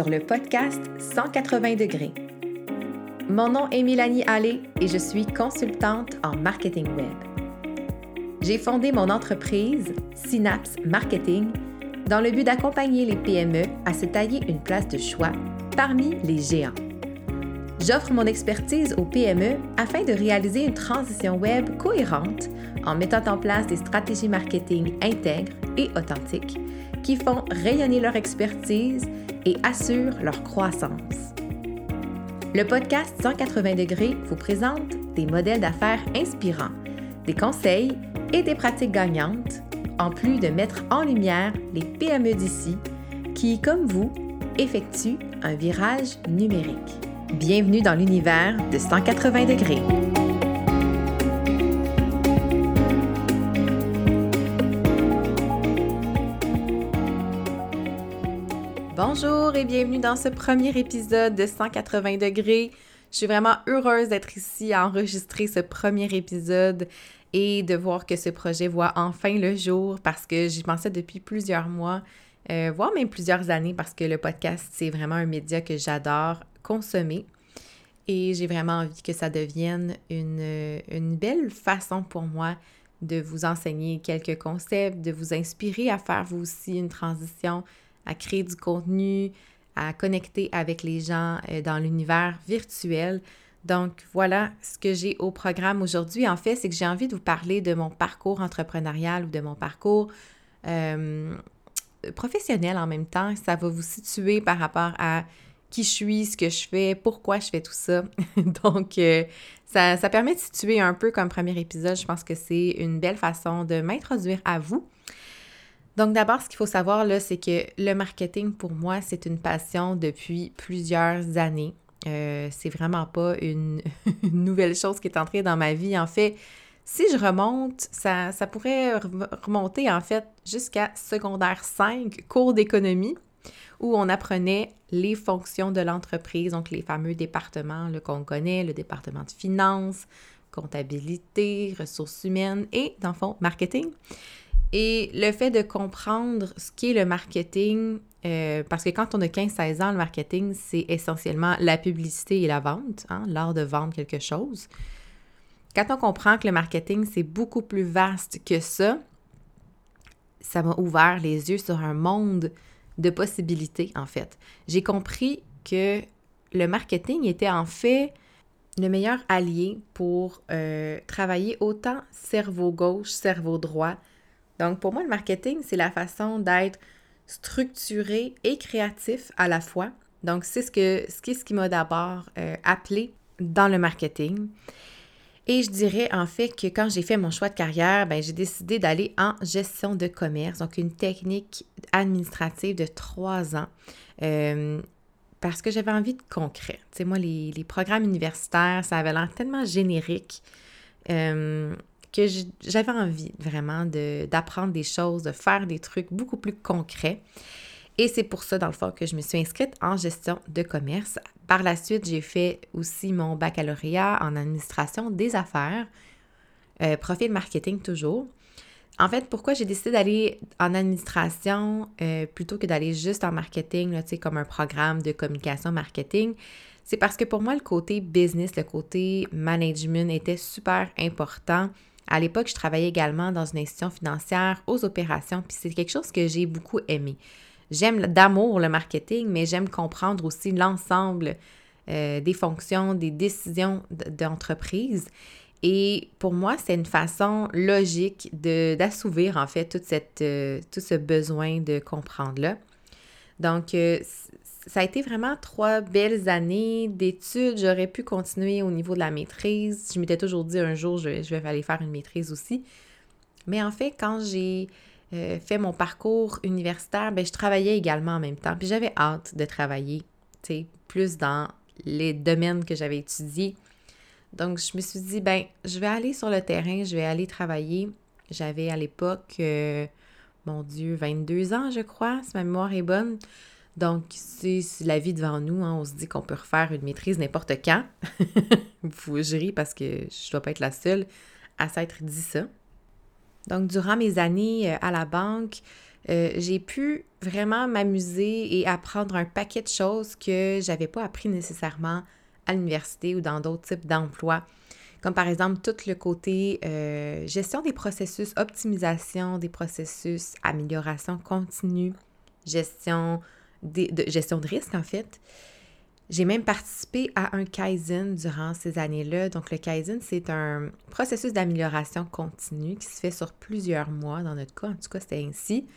sur le podcast 180 degrés. Mon nom est Mélanie Allé et je suis consultante en marketing web. J'ai fondé mon entreprise Synapse Marketing dans le but d'accompagner les PME à se tailler une place de choix parmi les géants. J'offre mon expertise aux PME afin de réaliser une transition web cohérente en mettant en place des stratégies marketing intègres et authentiques qui font rayonner leur expertise et assurent leur croissance. Le podcast 180 degrés vous présente des modèles d'affaires inspirants, des conseils et des pratiques gagnantes, en plus de mettre en lumière les PME d'ici qui, comme vous, effectuent un virage numérique. Bienvenue dans l'univers de 180 degrés. Bonjour et bienvenue dans ce premier épisode de 180 degrés. Je suis vraiment heureuse d'être ici à enregistrer ce premier épisode et de voir que ce projet voit enfin le jour parce que j'y pensais depuis plusieurs mois, euh, voire même plusieurs années parce que le podcast, c'est vraiment un média que j'adore consommer. Et j'ai vraiment envie que ça devienne une, une belle façon pour moi de vous enseigner quelques concepts, de vous inspirer à faire vous aussi une transition à créer du contenu, à connecter avec les gens euh, dans l'univers virtuel. Donc voilà ce que j'ai au programme aujourd'hui. En fait, c'est que j'ai envie de vous parler de mon parcours entrepreneurial ou de mon parcours euh, professionnel en même temps. Ça va vous situer par rapport à qui je suis, ce que je fais, pourquoi je fais tout ça. Donc, euh, ça, ça, permet de situer un peu comme premier épisode. Je pense que c'est une belle façon de m'introduire à vous. Donc d'abord, ce qu'il faut savoir là, c'est que le marketing pour moi, c'est une passion depuis plusieurs années. Euh, c'est vraiment pas une, nouvelle chose qui est entrée dans ma vie. En fait, si je remonte, ça, ça pourrait remonter en fait jusqu'à secondaire 5, cours d'économie, où on apprenait les fonctions de l'entreprise, donc les fameux départements qu'on connaît, le département de finances, comptabilité, ressources humaines et, dans le fond, marketing. Et le fait de comprendre ce qu'est le marketing, euh, parce que quand on a 15-16 ans, le marketing, c'est essentiellement la publicité et la vente, hein, l'art de vendre quelque chose. Quand on comprend que le marketing, c'est beaucoup plus vaste que ça, ça m'a ouvert les yeux sur un monde de possibilités, en fait. J'ai compris que le marketing était en fait le meilleur allié pour euh, travailler autant cerveau gauche, cerveau droit, donc, pour moi, le marketing, c'est la façon d'être structuré et créatif à la fois. Donc, c'est ce, que, ce qui, ce qui m'a d'abord euh, appelé dans le marketing. Et je dirais en fait que quand j'ai fait mon choix de carrière, ben, j'ai décidé d'aller en gestion de commerce, donc une technique administrative de trois ans, euh, parce que j'avais envie de concret. Tu sais, moi, les, les, programmes universitaires, ça avait l'air tellement générique. Euh, que j'avais envie vraiment d'apprendre des choses, de faire des trucs beaucoup plus concrets. Et c'est pour ça, dans le fond, que je me suis inscrite en gestion de commerce. Par la suite, j'ai fait aussi mon baccalauréat en administration des affaires, euh, profil marketing toujours. En fait, pourquoi j'ai décidé d'aller en administration euh, plutôt que d'aller juste en marketing, là, comme un programme de communication marketing, c'est parce que pour moi, le côté business, le côté management était super important à l'époque, je travaillais également dans une institution financière aux opérations, puis c'est quelque chose que j'ai beaucoup aimé. J'aime d'amour le marketing, mais j'aime comprendre aussi l'ensemble euh, des fonctions, des décisions d'entreprise. Et pour moi, c'est une façon logique d'assouvir en fait cette, euh, tout ce besoin de comprendre-là. Donc, euh, ça a été vraiment trois belles années d'études. J'aurais pu continuer au niveau de la maîtrise. Je m'étais toujours dit un jour, je, vais aller faire une maîtrise aussi. Mais en fait, quand j'ai euh, fait mon parcours universitaire, ben, je travaillais également en même temps. Puis j'avais hâte de travailler, tu plus dans les domaines que j'avais étudiés. Donc, je me suis dit, ben, je vais aller sur le terrain, je vais aller travailler. J'avais à l'époque, euh, mon Dieu, 22 ans, je crois, si ma mémoire est bonne. Donc, c'est la vie devant nous. Hein. On se dit qu'on peut refaire une maîtrise n'importe quand. Vous, je ris parce que je ne dois pas être la seule à s'être dit ça. Donc, durant mes années euh, à la banque, euh, j'ai pu vraiment m'amuser et apprendre un paquet de choses que j'avais pas appris nécessairement à l'université ou dans d'autres types d'emplois. Comme par exemple tout le côté euh, gestion des processus, optimisation des processus, amélioration continue, gestion, de, gestion de risque en fait. J'ai même participé à un Kaizen durant ces années-là. Donc, le Kaizen, c'est un processus d'amélioration continue qui se fait sur plusieurs mois. Dans notre cas, en tout cas, c'était ainsi.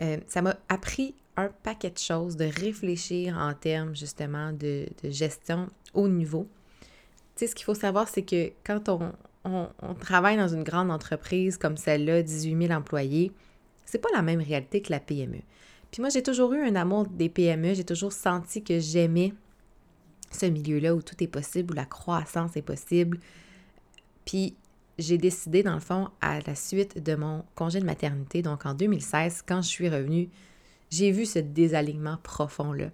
Euh, ça m'a appris un paquet de choses, de réfléchir en termes justement de, gestion au niveau. Tu sais, ce qu'il faut savoir, c'est que quand on, on, travaille dans une grande entreprise comme celle-là, 18 000 employés, c'est pas la même réalité que la PME. Puis moi, j'ai toujours eu un amour des PME, j'ai toujours senti que j'aimais ce milieu-là où tout est possible, où la croissance est possible. Puis j'ai décidé, dans le fond, à la suite de mon congé de maternité, donc en 2016, quand je suis revenue, j'ai vu ce désalignement profond-là.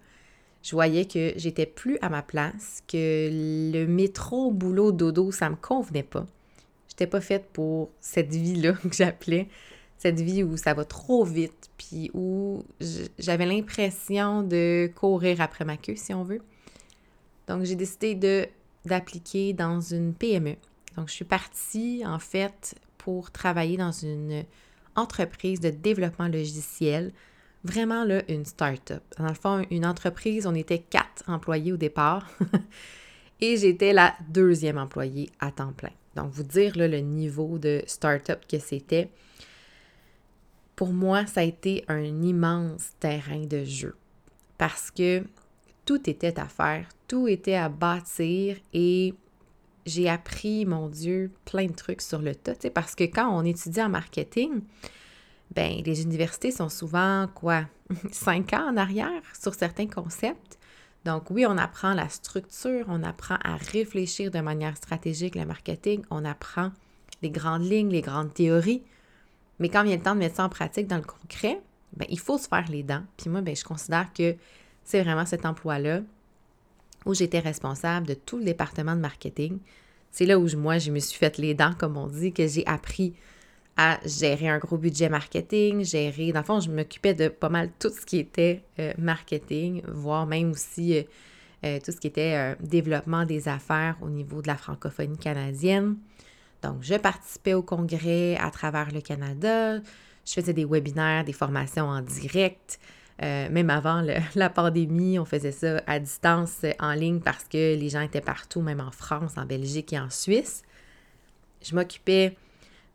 Je voyais que j'étais plus à ma place, que le métro, boulot, dodo, ça me convenait pas. J'étais pas faite pour cette vie-là que j'appelais, cette vie où ça va trop vite, puis où j'avais l'impression de courir après ma queue, si on veut. Donc, j'ai décidé de, d'appliquer dans une PME. Donc, je suis partie, en fait, pour travailler dans une entreprise de développement logiciel. Vraiment, là, une start-up. Dans le fond, une entreprise, on était quatre employés au départ. et j'étais la deuxième employée à temps plein. Donc, vous dire le niveau de start-up que c'était, pour moi, ça a été un immense terrain de jeu. Parce que tout était à faire, tout était à bâtir et j'ai appris, mon Dieu, plein de trucs sur le tas, parce que quand on étudie en marketing, ben les universités sont souvent, quoi, cinq ans en arrière sur certains concepts. Donc oui, on apprend la structure, on apprend à réfléchir de manière stratégique le marketing, on apprend les grandes lignes, les grandes théories, mais quand vient le temps de mettre ça en pratique dans le concret, ben, il faut se faire les dents. Puis moi, ben, je considère que c'est vraiment cet emploi-là où j'étais responsable de tout le département de marketing. C'est là où moi, je me suis fait les dents, comme on dit, que j'ai appris à gérer un gros budget marketing, gérer, dans le fond, je m'occupais de pas mal tout ce qui était euh, marketing, voire même aussi euh, euh, tout ce qui était développement des affaires au niveau de la francophonie canadienne. Donc, je participais au congrès à travers le Canada, je faisais des webinaires, des formations en direct, euh, même avant la pandémie, on faisait ça à distance, en ligne, parce que les gens étaient partout, même en France, en Belgique et en Suisse. Je m'occupais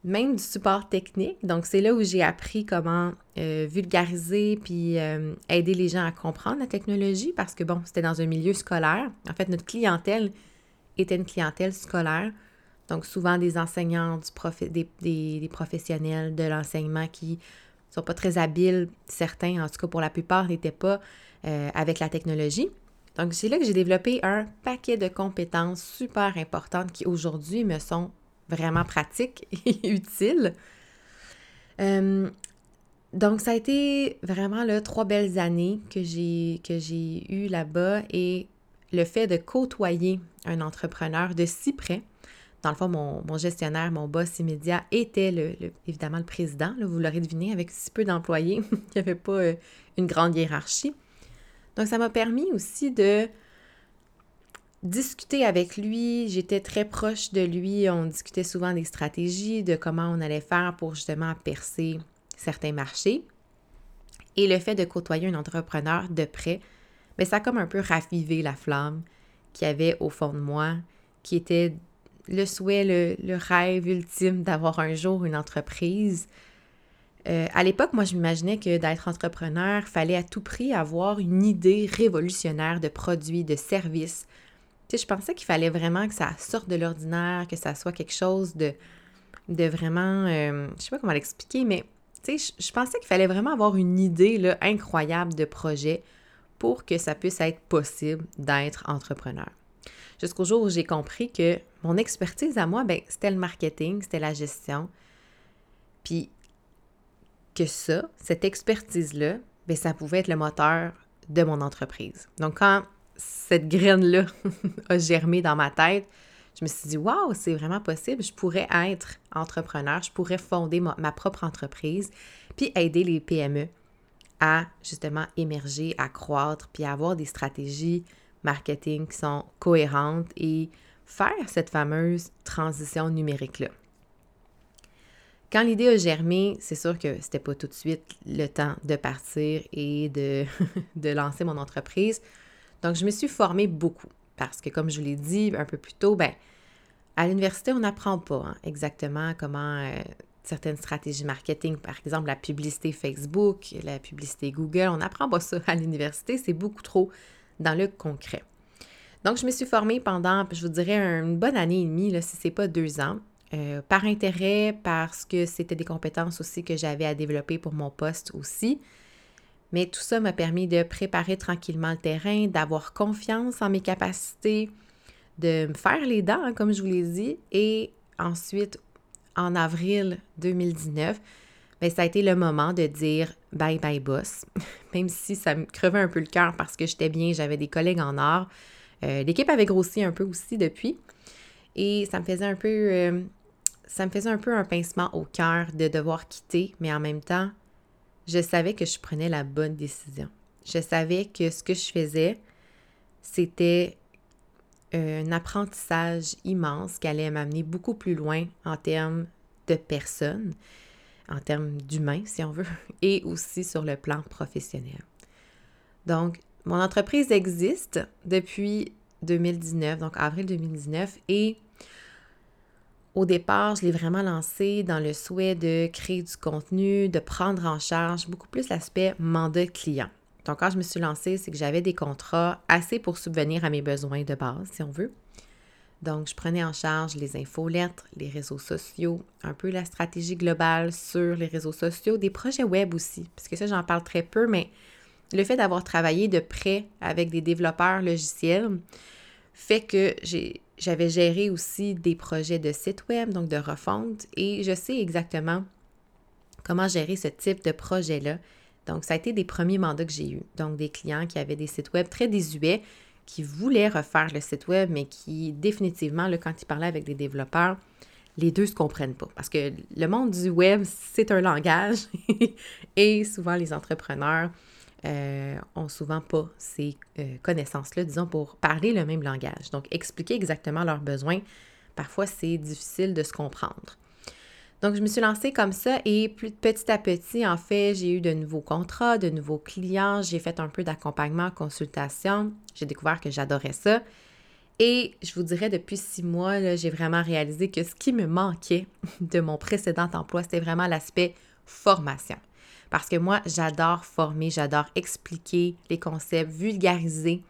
même du support technique. Donc, c'est là où j'ai appris comment euh, vulgariser puis euh, aider les gens à comprendre la technologie parce que, bon, c'était dans un milieu scolaire. En fait, notre clientèle était une clientèle scolaire. Donc, souvent des enseignants, du des, des, professionnels de l'enseignement qui sont pas très habiles, certains, en tout cas pour la plupart, n'étaient pas euh, avec la technologie. Donc, c'est là que j'ai développé un paquet de compétences super importantes qui aujourd'hui me sont vraiment pratiques et utiles. Euh, donc, ça a été vraiment là, trois belles années que j'ai, que j'ai eues là-bas et le fait de côtoyer un entrepreneur de si près, dans le fond, mon, gestionnaire, mon boss immédiat était le, évidemment le président. vous l'aurez deviné, avec si peu d'employés, il n'y avait pas euh, une grande hiérarchie. Donc, ça m'a permis aussi de discuter avec lui. J'étais très proche de lui. On discutait souvent des stratégies, de comment on allait faire pour justement percer certains marchés. Et le fait de côtoyer un entrepreneur de près, mais ben, ça a comme un peu ravivé la flamme qu'il y avait au fond de moi, qui était le souhait, le, rêve ultime d'avoir un jour une entreprise. Euh, à l'époque, moi, je m'imaginais que d'être entrepreneur, fallait à tout prix avoir une idée révolutionnaire de produits, de services. Tu je pensais qu'il fallait vraiment que ça sorte de l'ordinaire, que ça soit quelque chose de, vraiment, euh, je sais pas comment l'expliquer, mais tu je pensais qu'il fallait vraiment avoir une idée là, incroyable de projet pour que ça puisse être possible d'être entrepreneur. Jusqu'au jour où j'ai compris que mon expertise à moi, ben, c'était le marketing, c'était la gestion. Puis que ça, cette expertise-là, ben, ça pouvait être le moteur de mon entreprise. Donc, quand cette graine-là a germé dans ma tête, je me suis dit, waouh, c'est vraiment possible, je pourrais être entrepreneur, je pourrais fonder ma, propre entreprise, puis aider les PME à justement émerger, à croître, puis avoir des stratégies marketing qui sont cohérentes et faire cette fameuse transition numérique-là. Quand l'idée a germé, c'est sûr que c'était pas tout de suite le temps de partir et de, de lancer mon entreprise. Donc, je me suis formée beaucoup parce que, comme je l'ai dit un peu plus tôt, ben, à l'université, on n'apprend pas hein, exactement comment euh, certaines stratégies marketing, par exemple la publicité Facebook, la publicité Google, on n'apprend pas ça à l'université, c'est beaucoup trop dans le concret. Donc, je me suis formée pendant, je vous dirais, une bonne année et demie, si ce n'est pas deux ans, euh, par intérêt, parce que c'était des compétences aussi que j'avais à développer pour mon poste aussi. Mais tout ça m'a permis de préparer tranquillement le terrain, d'avoir confiance en mes capacités, de me faire les dents, hein, comme je vous l'ai dit. Et ensuite, en avril 2019, bien, ça a été le moment de dire bye bye boss, même si ça me crevait un peu le cœur parce que j'étais bien, j'avais des collègues en or. Euh, l'équipe avait grossi un peu aussi depuis. Et ça me faisait un peu. Euh, ça me faisait un peu un pincement au cœur de devoir quitter, mais en même temps, je savais que je prenais la bonne décision. Je savais que ce que je faisais, c'était un apprentissage immense qui allait m'amener beaucoup plus loin en termes de personnes, en termes d'humains, si on veut, et aussi sur le plan professionnel. Donc, mon entreprise existe depuis 2019, donc avril 2019, et au départ, je l'ai vraiment lancé dans le souhait de créer du contenu, de prendre en charge beaucoup plus l'aspect mandat client. Donc, quand je me suis lancée, c'est que j'avais des contrats assez pour subvenir à mes besoins de base, si on veut. Donc, je prenais en charge les infolettres, les réseaux sociaux, un peu la stratégie globale sur les réseaux sociaux, des projets web aussi, parce que ça, j'en parle très peu, mais le fait d'avoir travaillé de près avec des développeurs logiciels fait que j'avais géré aussi des projets de site web, donc de refonte, et je sais exactement comment gérer ce type de projet-là donc, ça a été des premiers mandats que j'ai eus. Donc, des clients qui avaient des sites web très désuets, qui voulaient refaire le site web, mais qui définitivement, quand ils parlaient avec des développeurs, les deux ne se comprennent pas. Parce que le monde du web, c'est un langage et souvent les entrepreneurs euh, ont souvent pas ces euh, connaissances-là, disons, pour parler le même langage. Donc, expliquer exactement leurs besoins, parfois c'est difficile de se comprendre. Donc, je me suis lancée comme ça et petit à petit, en fait, j'ai eu de nouveaux contrats, de nouveaux clients, j'ai fait un peu d'accompagnement, consultation. J'ai découvert que j'adorais ça. Et je vous dirais, depuis six mois, j'ai vraiment réalisé que ce qui me manquait de mon précédent emploi, c'était vraiment l'aspect formation. Parce que moi, j'adore former, j'adore expliquer les concepts, vulgariser.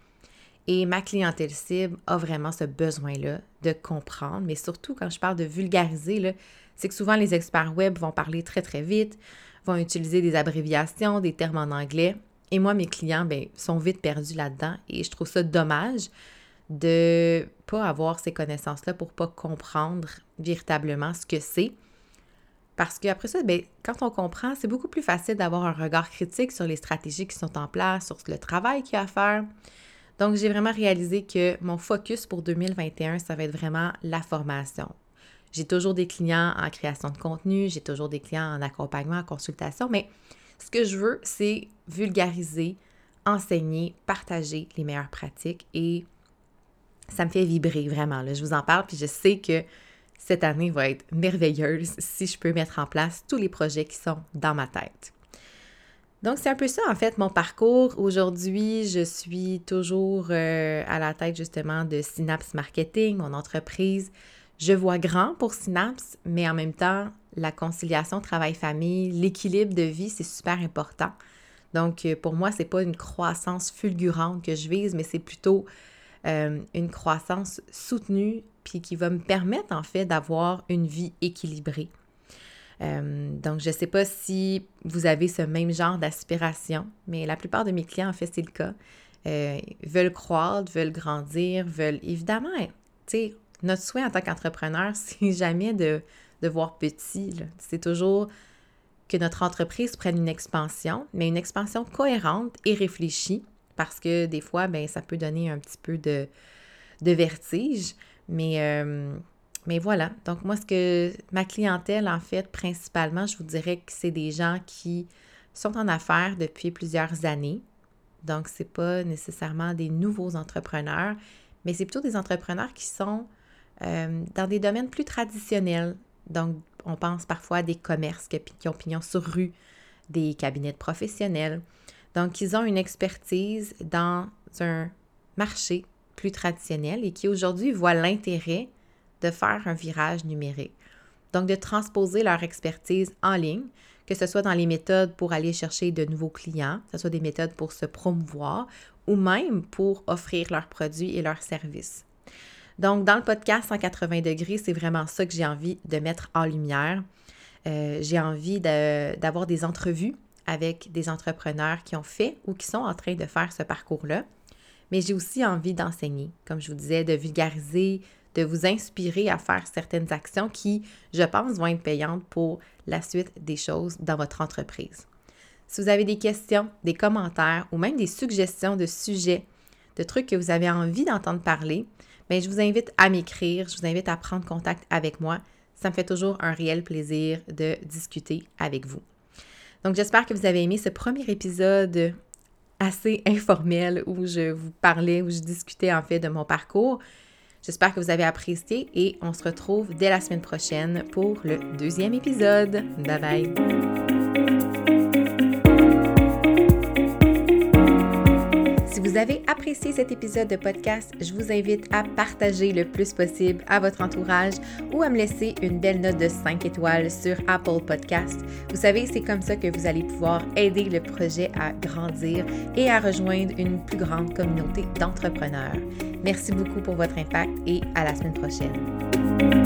Et ma clientèle cible a vraiment ce besoin-là de comprendre, mais surtout quand je parle de vulgariser, c'est que souvent les experts web vont parler très très vite, vont utiliser des abréviations, des termes en anglais. Et moi, mes clients ben, sont vite perdus là-dedans et je trouve ça dommage de pas avoir ces connaissances-là pour pas comprendre véritablement ce que c'est. Parce qu'après ça, ben, quand on comprend, c'est beaucoup plus facile d'avoir un regard critique sur les stratégies qui sont en place, sur le travail qu'il y a à faire. Donc, j'ai vraiment réalisé que mon focus pour 2021, ça va être vraiment la formation. J'ai toujours des clients en création de contenu, j'ai toujours des clients en accompagnement, en consultation, mais ce que je veux, c'est vulgariser, enseigner, partager les meilleures pratiques et ça me fait vibrer vraiment. Je vous en parle, puis je sais que cette année va être merveilleuse si je peux mettre en place tous les projets qui sont dans ma tête. Donc, c'est un peu ça, en fait, mon parcours. Aujourd'hui, je suis toujours euh, à la tête, justement, de Synapse Marketing, mon entreprise. Je vois grand pour Synapse, mais en même temps, la conciliation travail-famille, l'équilibre de vie, c'est super important. Donc, euh, pour moi, c'est pas une croissance fulgurante que je vise, mais c'est plutôt euh, une croissance soutenue, puis qui va me permettre, en fait, d'avoir une vie équilibrée. Euh, donc, je ne sais pas si vous avez ce même genre d'aspiration, mais la plupart de mes clients, en fait, c'est le cas. veulent croître, veulent grandir, veulent évidemment, tu sais, notre souhait en tant qu'entrepreneur, c'est jamais de, de voir petit. C'est toujours que notre entreprise prenne une expansion, mais une expansion cohérente et réfléchie, parce que des fois, ben, ça peut donner un petit peu de, de vertige. Mais euh, mais voilà, donc moi, ce que ma clientèle, en fait, principalement, je vous dirais que c'est des gens qui sont en affaires depuis plusieurs années. Donc, ce n'est pas nécessairement des nouveaux entrepreneurs, mais c'est plutôt des entrepreneurs qui sont euh, dans des domaines plus traditionnels. Donc, on pense parfois à des commerces qui ont pignon sur rue, des cabinets de professionnels. Donc, ils ont une expertise dans un marché plus traditionnel et qui aujourd'hui voient l'intérêt de faire un virage numérique. Donc, de transposer leur expertise en ligne, que ce soit dans les méthodes pour aller chercher de nouveaux clients, que ce soit des méthodes pour se promouvoir ou même pour offrir leurs produits et leurs services. Donc, dans le podcast 180 degrés, c'est vraiment ça que j'ai envie de mettre en lumière. Euh, j'ai envie d'avoir des entrevues avec des entrepreneurs qui ont fait ou qui sont en train de faire ce parcours-là. Mais j'ai aussi envie d'enseigner, comme je vous disais, de vulgariser, de vous inspirer à faire certaines actions qui, je pense, vont être payantes pour la suite des choses dans votre entreprise. Si vous avez des questions, des commentaires ou même des suggestions de sujets, de trucs que vous avez envie d'entendre parler, bien, je vous invite à m'écrire, je vous invite à prendre contact avec moi. Ça me fait toujours un réel plaisir de discuter avec vous. Donc, j'espère que vous avez aimé ce premier épisode assez informel où je vous parlais, où je discutais en fait de mon parcours. J'espère que vous avez apprécié et on se retrouve dès la semaine prochaine pour le deuxième épisode. Bye bye! Avez apprécié cet épisode de podcast, je vous invite à partager le plus possible à votre entourage ou à me laisser une belle note de 5 étoiles sur Apple Podcast. Vous savez, c'est comme ça que vous allez pouvoir aider le projet à grandir et à rejoindre une plus grande communauté d'entrepreneurs. Merci beaucoup pour votre impact et à la semaine prochaine.